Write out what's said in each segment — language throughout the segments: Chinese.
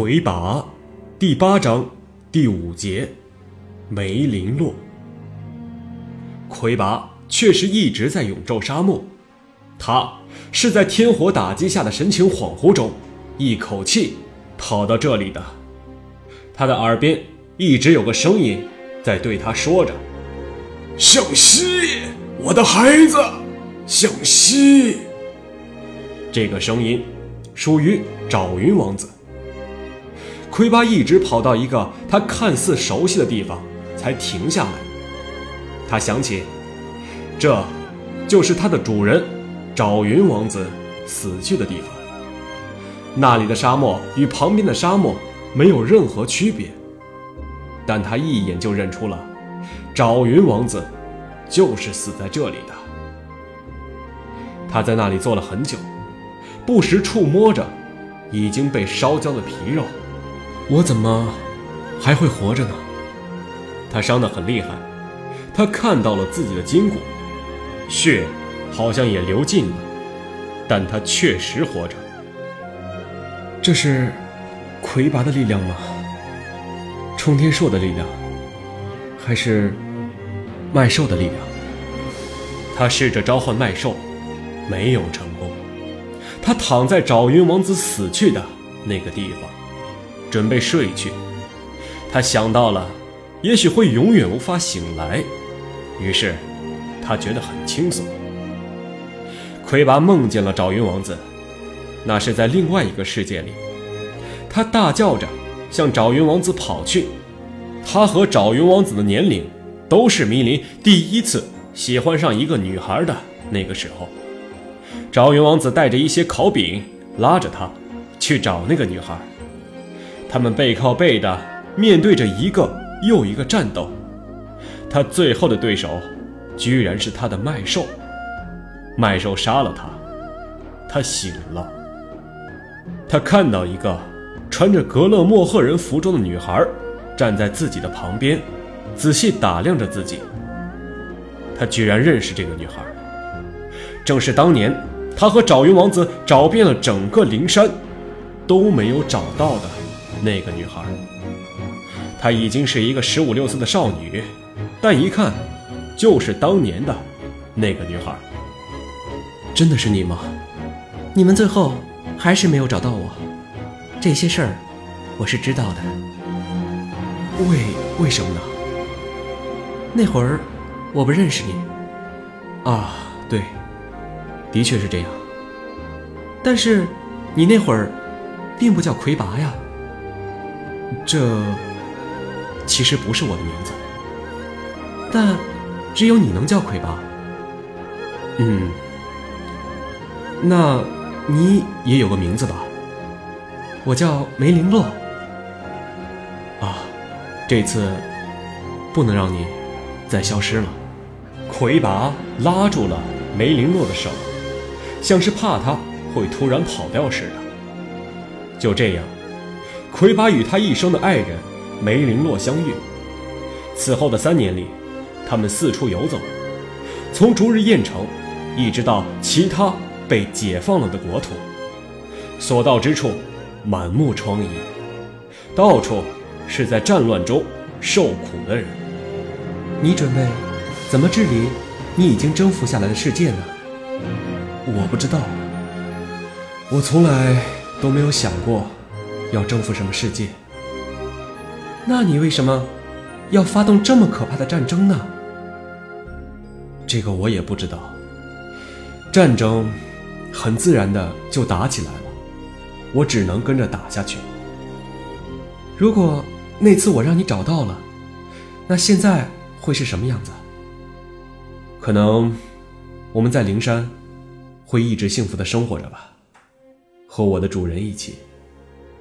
魁拔，第八章第五节，梅林洛。魁拔确实一直在永昼沙漠，他是在天火打击下的神情恍惚中，一口气跑到这里的。他的耳边一直有个声音在对他说着：“向西，我的孩子，向西。”这个声音属于找云王子。魁拔一直跑到一个他看似熟悉的地方，才停下来。他想起，这，就是他的主人，找云王子死去的地方。那里的沙漠与旁边的沙漠没有任何区别，但他一眼就认出了，找云王子，就是死在这里的。他在那里坐了很久，不时触摸着已经被烧焦的皮肉。我怎么还会活着呢？他伤得很厉害，他看到了自己的筋骨，血好像也流尽了，但他确实活着。这是魁拔的力量吗？冲天硕的力量，还是麦兽的力量？他试着召唤麦兽，没有成功。他躺在找云王子死去的那个地方。准备睡去，他想到了，也许会永远无法醒来，于是他觉得很轻松。魁拔梦见了找云王子，那是在另外一个世界里，他大叫着向找云王子跑去。他和找云王子的年龄都是迷林第一次喜欢上一个女孩的那个时候。找云王子带着一些烤饼，拉着他去找那个女孩。他们背靠背的面对着一个又一个战斗，他最后的对手，居然是他的麦兽。麦兽杀了他，他醒了。他看到一个穿着格勒莫赫人服装的女孩站在自己的旁边，仔细打量着自己。他居然认识这个女孩，正是当年他和找云王子找遍了整个灵山，都没有找到的。那个女孩，她已经是一个十五六岁的少女，但一看，就是当年的那个女孩。真的是你吗？你们最后还是没有找到我，这些事儿我是知道的。为为什么呢？那会儿我不认识你。啊，对，的确是这样。但是你那会儿并不叫魁拔呀。这其实不是我的名字，但只有你能叫魁拔。嗯，那你也有个名字吧？我叫梅林洛。啊，这次不能让你再消失了。魁拔拉住了梅林洛的手，像是怕他会突然跑掉似的。就这样。魁拔与他一生的爱人梅林洛相遇。此后的三年里，他们四处游走，从逐日燕城，一直到其他被解放了的国土。所到之处，满目疮痍，到处是在战乱中受苦的人。你准备怎么治理你已经征服下来的世界呢？我不知道，我从来都没有想过。要征服什么世界？那你为什么要发动这么可怕的战争呢？这个我也不知道。战争很自然的就打起来了，我只能跟着打下去。如果那次我让你找到了，那现在会是什么样子？可能我们在灵山会一直幸福的生活着吧，和我的主人一起。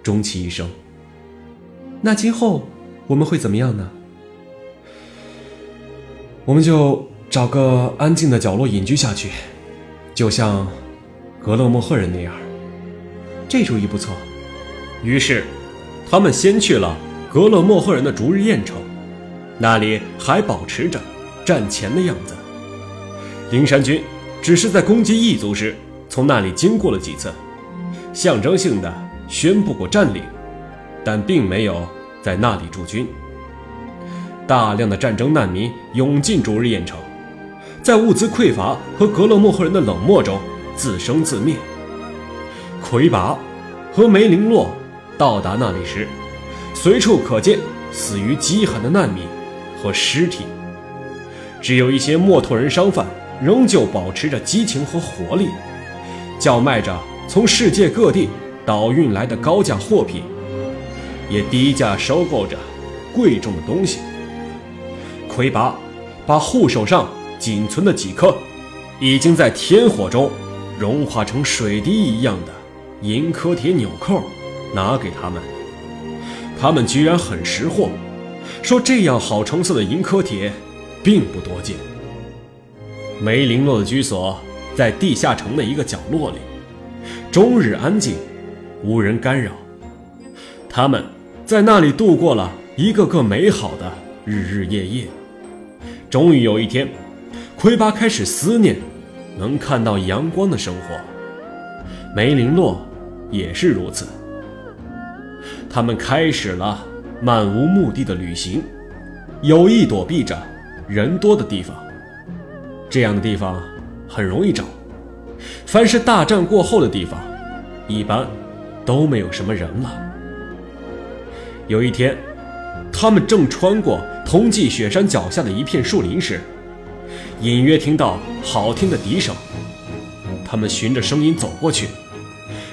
终其一生。那今后我们会怎么样呢？我们就找个安静的角落隐居下去，就像格勒莫赫人那样。这主意不错。于是，他们先去了格勒莫赫人的逐日宴城，那里还保持着战前的样子。灵山军只是在攻击异族时从那里经过了几次，象征性的。宣布过占领，但并没有在那里驻军。大量的战争难民涌进逐日燕城，在物资匮乏和格勒莫赫人的冷漠中自生自灭。魁拔和梅林洛到达那里时，随处可见死于饥寒的难民和尸体，只有一些墨脱人商贩仍旧保持着激情和活力，叫卖着从世界各地倒运来的高价货品，也低价收购着贵重的东西。魁拔把护手上仅存的几颗已经在天火中融化成水滴一样的银科铁纽扣拿给他们，他们居然很识货，说这样好成色的银科铁并不多见。梅林诺的居所在地下城的一个角落里，终日安静，无人干扰。他们在那里度过了一个个美好的日日夜夜。终于有一天，奎巴开始思念能看到阳光的生活。梅林洛也是如此。他们开始了漫无目的的旅行，有意躲避着人多的地方。这样的地方很容易找。凡是大战过后的地方，一般都没有什么人了。有一天，他们正穿过。同济雪山脚下的一片树林时，隐约听到好听的笛声。他们循着声音走过去，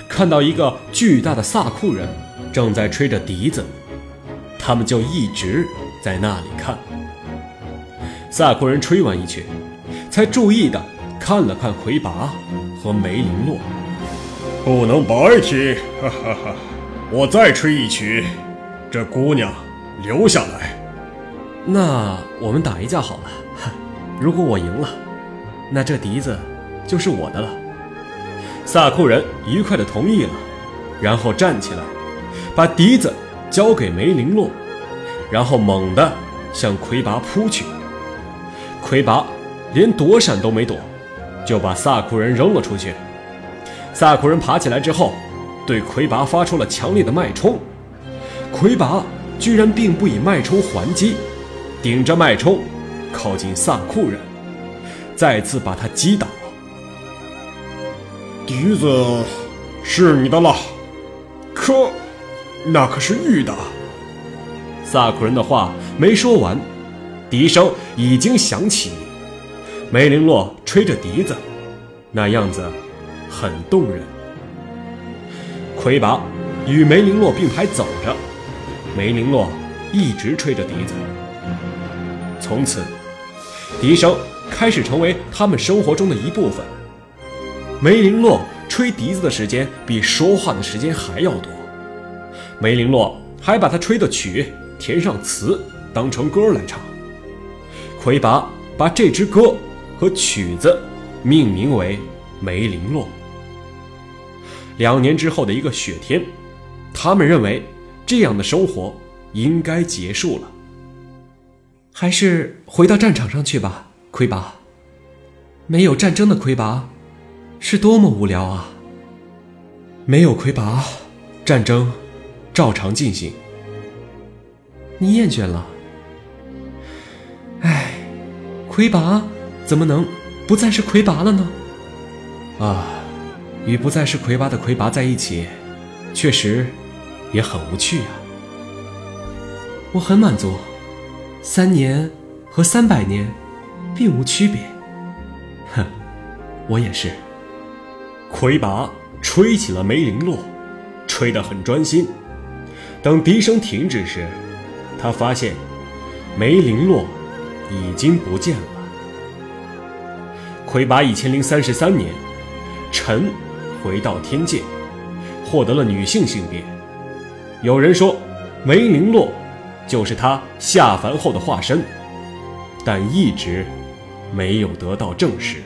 看到一个巨大的萨库人正在吹着笛子。他们就一直在那里看。萨库人吹完一曲，才注意的看了看魁拔和梅林洛。不能白听，哈哈哈！我再吹一曲，这姑娘留下来。那我们打一架好了。如果我赢了，那这笛子就是我的了。萨库人愉快地同意了，然后站起来，把笛子交给梅林洛，然后猛地向魁拔扑去。魁拔连躲闪都没躲，就把萨库人扔了出去。萨库人爬起来之后，对魁拔发出了强烈的脉冲。魁拔居然并不以脉冲还击。顶着脉冲，靠近萨库人，再次把他击倒。笛子是你的了，可那可是玉的。萨库人的话没说完，笛声已经响起。梅林洛吹着笛子，那样子很动人。魁拔与梅林洛并排走着，梅林洛一直吹着笛子。从此，笛声开始成为他们生活中的一部分。梅林洛吹笛子的时间比说话的时间还要多。梅林洛还把他吹的曲填上词，当成歌来唱。魁拔把这支歌和曲子命名为《梅林洛》。两年之后的一个雪天，他们认为这样的生活应该结束了。还是回到战场上去吧，魁拔。没有战争的魁拔，是多么无聊啊！没有魁拔，战争照常进行。你厌倦了？唉，魁拔怎么能不再是魁拔了呢？啊，与不再是魁拔的魁拔在一起，确实也很无趣啊。我很满足。三年和三百年，并无区别。哼，我也是。魁拔吹起了梅林洛，吹得很专心。等笛声停止时，他发现梅林洛已经不见了。魁拔一千零三十三年，臣回到天界，获得了女性性别。有人说，梅林洛。就是他下凡后的化身，但一直没有得到证实。